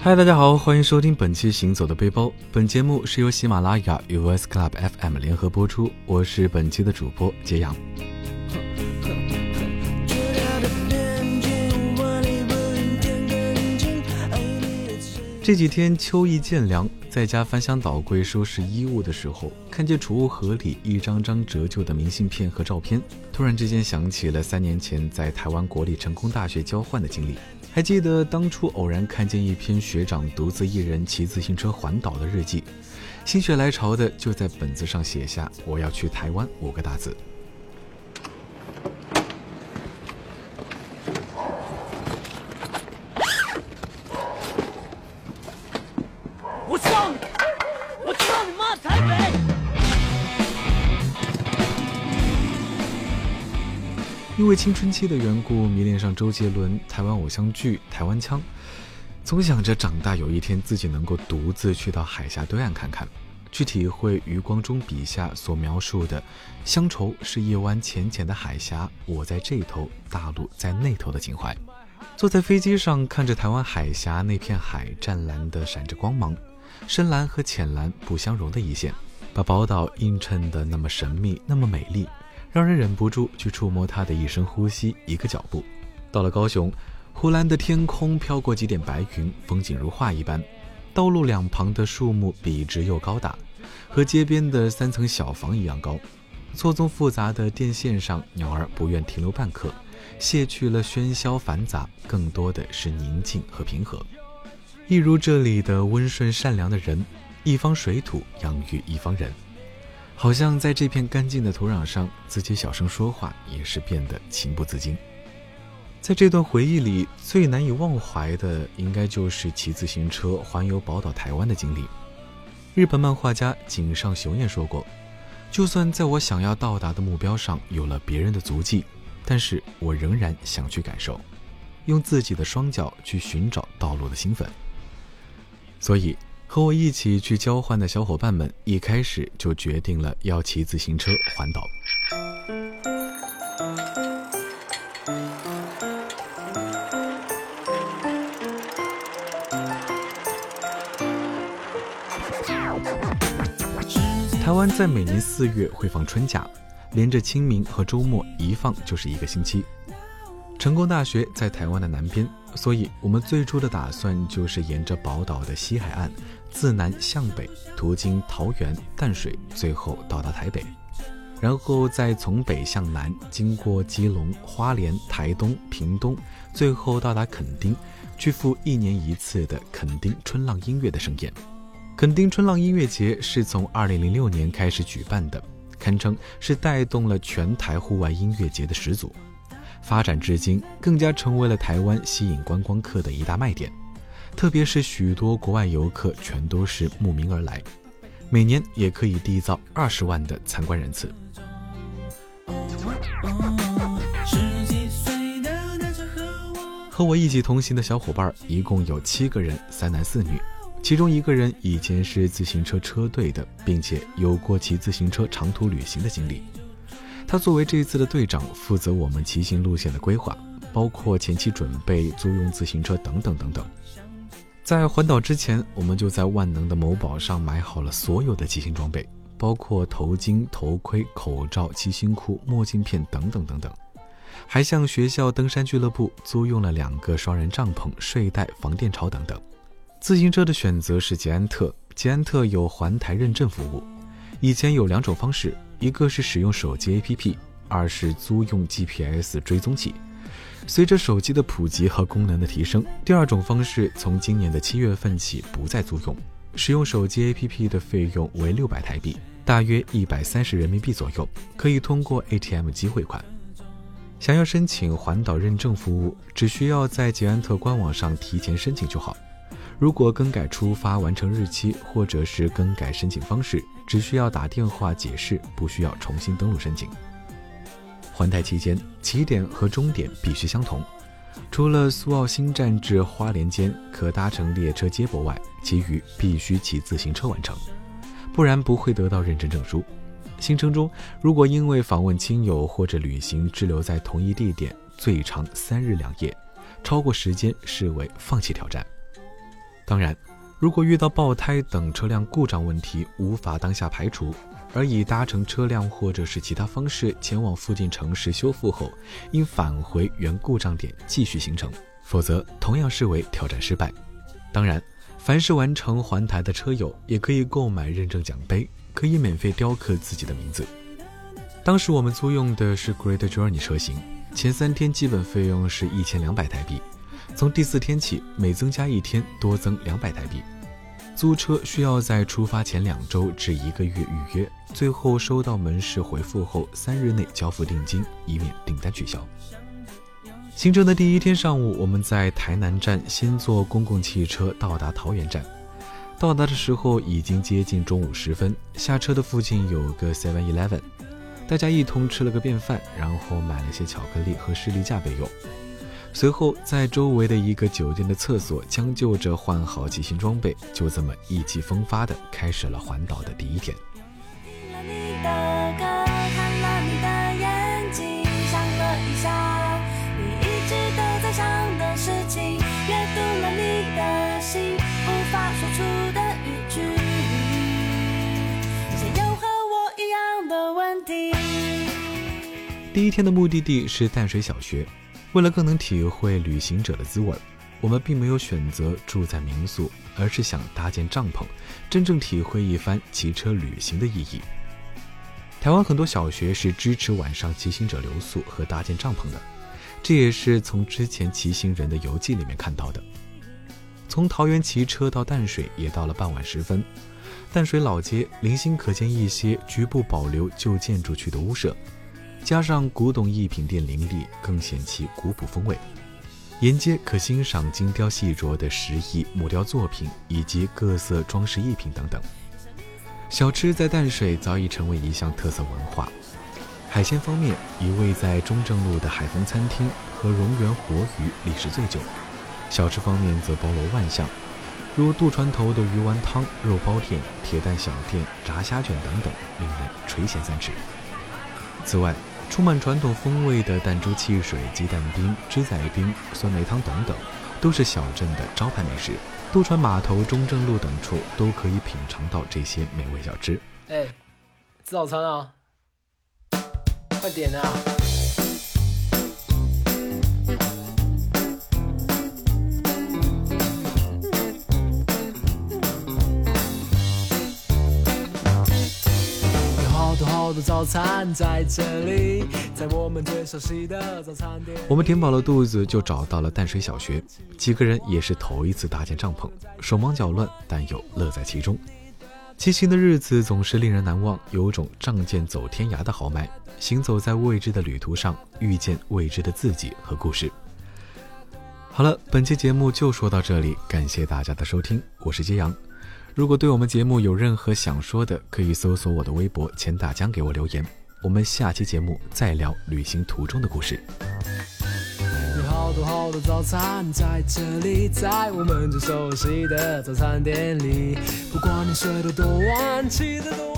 嗨，大家好，欢迎收听本期《行走的背包》。本节目是由喜马拉雅与 vs club FM 联合播出，我是本期的主播杰阳。这几天秋意渐凉，在家翻箱倒柜收拾衣物的时候，看见储物盒里一张张折旧的明信片和照片，突然之间想起了三年前在台湾国立成功大学交换的经历。还记得当初偶然看见一篇学长独自一人骑自行车环岛的日记，心血来潮的就在本子上写下“我要去台湾”五个大字。因为青春期的缘故，迷恋上周杰伦、台湾偶像剧、台湾腔，总想着长大有一天自己能够独自去到海峡对岸看看，去体会余光中笔下所描述的“乡愁是一湾浅浅的海峡，我在这头，大陆在那头”的情怀。坐在飞机上，看着台湾海峡那片海湛蓝的闪着光芒，深蓝和浅蓝不相容的一线，把宝岛映衬得那么神秘，那么美丽。让人忍不住去触摸它的一声呼吸，一个脚步。到了高雄，湖蓝的天空飘过几点白云，风景如画一般。道路两旁的树木笔直又高大，和街边的三层小房一样高。错综复杂的电线上，鸟儿不愿停留半刻，卸去了喧嚣繁杂，更多的是宁静和平和。一如这里的温顺善良的人，一方水土养育一方人。好像在这片干净的土壤上，自己小声说话也是变得情不自禁。在这段回忆里，最难以忘怀的，应该就是骑自行车环游宝岛台湾的经历。日本漫画家井上雄彦说过：“就算在我想要到达的目标上有了别人的足迹，但是我仍然想去感受，用自己的双脚去寻找道路的兴奋。”所以。和我一起去交换的小伙伴们，一开始就决定了要骑自行车环岛。台湾在每年四月会放春假，连着清明和周末一放就是一个星期。成功大学在台湾的南边，所以我们最初的打算就是沿着宝岛的西海岸。自南向北，途经桃园、淡水，最后到达台北，然后再从北向南，经过基隆、花莲、台东、屏东，最后到达垦丁，去赴一年一次的垦丁春浪音乐的盛宴。垦丁春浪音乐节是从2006年开始举办的，堪称是带动了全台户外音乐节的始祖，发展至今，更加成为了台湾吸引观光客的一大卖点。特别是许多国外游客全都是慕名而来，每年也可以缔造二十万的参观人次。和我一起同行的小伙伴一共有七个人，三男四女，其中一个人以前是自行车车队的，并且有过骑自行车长途旅行的经历。他作为这一次的队长，负责我们骑行路线的规划，包括前期准备、租用自行车等等等等。在环岛之前，我们就在万能的某宝上买好了所有的骑行装备，包括头巾、头盔、口罩、骑行裤、墨镜片等等等等，还向学校登山俱乐部租用了两个双人帐篷、睡袋、防电巢等等。自行车的选择是捷安特，捷安特有环台认证服务。以前有两种方式，一个是使用手机 APP，二是租用 GPS 追踪器。随着手机的普及和功能的提升，第二种方式从今年的七月份起不再租用。使用手机 APP 的费用为六百台币，大约一百三十人民币左右，可以通过 ATM 机汇款。想要申请环岛认证服务，只需要在捷安特官网上提前申请就好。如果更改出发完成日期，或者是更改申请方式，只需要打电话解释，不需要重新登录申请。环台期间，起点和终点必须相同，除了苏澳新站至花莲间可搭乘列车接驳外，其余必须骑自行车完成，不然不会得到认证证书。行程中如果因为访问亲友或者旅行滞留在同一地点，最长三日两夜，超过时间视为放弃挑战。当然，如果遇到爆胎等车辆故障问题无法当下排除，而以搭乘车辆或者是其他方式前往附近城市修复后，应返回原故障点继续行程，否则同样视为挑战失败。当然，凡是完成环台的车友也可以购买认证奖杯，可以免费雕刻自己的名字。当时我们租用的是 Great Journey 车型，前三天基本费用是一千两百台币，从第四天起每增加一天多增两百台币。租车需要在出发前两周至一个月预约，最后收到门市回复后三日内交付定金，以免订单取消。行程的第一天上午，我们在台南站先坐公共汽车到达桃园站。到达的时候已经接近中午时分，下车的附近有个 Seven Eleven，大家一同吃了个便饭，然后买了些巧克力和士力架备用。随后，在周围的一个酒店的厕所将就着换好骑行装备，就这么意气风发的开始了环岛的第一天。第一天的目的地是淡水小学。为了更能体会旅行者的滋味，我们并没有选择住在民宿，而是想搭建帐篷，真正体会一番骑车旅行的意义。台湾很多小学是支持晚上骑行者留宿和搭建帐篷的，这也是从之前骑行人的游记里面看到的。从桃园骑车到淡水也到了傍晚时分，淡水老街零星可见一些局部保留旧建筑区的屋舍。加上古董艺品店林立，更显其古朴风味。沿街可欣赏精雕细琢的石艺木雕作品，以及各色装饰艺品等等。小吃在淡水早已成为一项特色文化。海鲜方面，一位在中正路的海丰餐厅和荣源活鱼历史最久。小吃方面则包罗万象，如渡船头的鱼丸汤、肉包店、铁蛋小店、炸虾卷等等，令人垂涎三尺。此外，充满传统风味的弹珠汽水、鸡蛋冰、芝仔冰、酸梅汤等等，都是小镇的招牌美食。渡船码头、中正路等处都可以品尝到这些美味小吃。哎，吃早餐啊！快点啊！早餐在这里，在我们最熟悉的早餐店。我们填饱了肚子，就找到了淡水小学。几个人也是头一次搭建帐篷，手忙脚乱，但又乐在其中。骑行的日子总是令人难忘，有种仗剑走天涯的豪迈。行走在未知的旅途上，遇见未知的自己和故事。好了，本期节目就说到这里，感谢大家的收听，我是揭阳。如果对我们节目有任何想说的，可以搜索我的微博“钱大江”给我留言。我们下期节目再聊旅行途中的故事。有好多好多早餐在这里，在我们最熟悉的早餐店里。不管你睡得多晚，起得多。